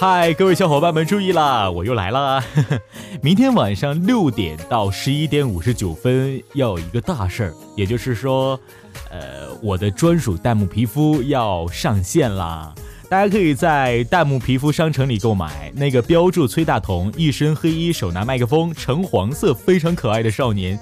嗨，各位小伙伴们注意啦，我又来啦！明天晚上六点到十一点五十九分要有一个大事儿，也就是说，呃，我的专属弹幕皮肤要上线啦！大家可以在弹幕皮肤商城里购买那个标注崔大同一身黑衣，手拿麦克风，橙黄色，非常可爱的少年。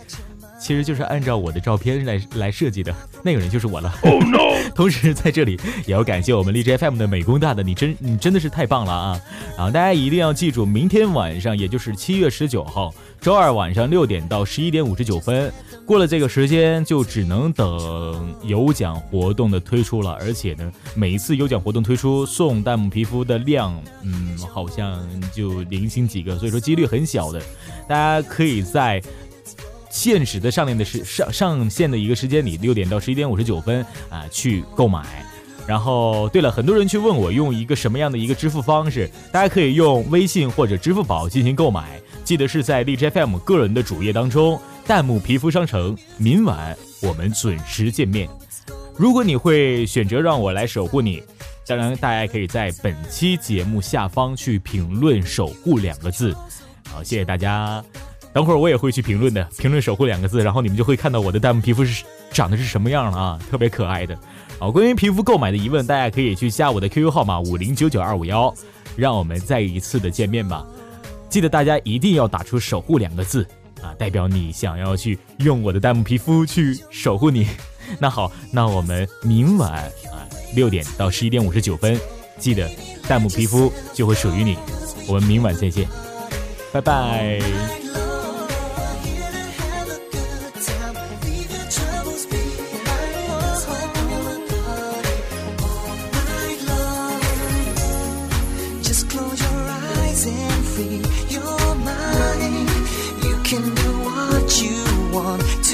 其实就是按照我的照片来来设计的，那个人就是我了。Oh no！同时在这里也要感谢我们荔枝 FM 的美工大的，你真你真的是太棒了啊！然后大家一定要记住，明天晚上也就是七月十九号周二晚上六点到十一点五十九分，过了这个时间就只能等有奖活动的推出了。而且呢，每一次有奖活动推出送弹幕皮肤的量，嗯，好像就零星几个，所以说几率很小的。大家可以在。限时的上链的时上上线的一个时间里，六点到十一点五十九分啊，去购买。然后，对了，很多人去问我用一个什么样的一个支付方式，大家可以用微信或者支付宝进行购买。记得是在荔枝 FM 个人的主页当中，弹幕皮肤商城。明晚我们准时见面。如果你会选择让我来守护你，当然大家可以在本期节目下方去评论“守护”两个字。好，谢谢大家。等会儿我也会去评论的，评论“守护”两个字，然后你们就会看到我的弹幕皮肤是长得是什么样了啊，特别可爱的。好，关于皮肤购买的疑问，大家可以去加我的 QQ 号码五零九九二五幺，让我们再一次的见面吧。记得大家一定要打出“守护”两个字啊，代表你想要去用我的弹幕皮肤去守护你。那好，那我们明晚啊六点到十一点五十九分，记得弹幕皮肤就会属于你。我们明晚再见，拜拜。free your mind. You can do what you want.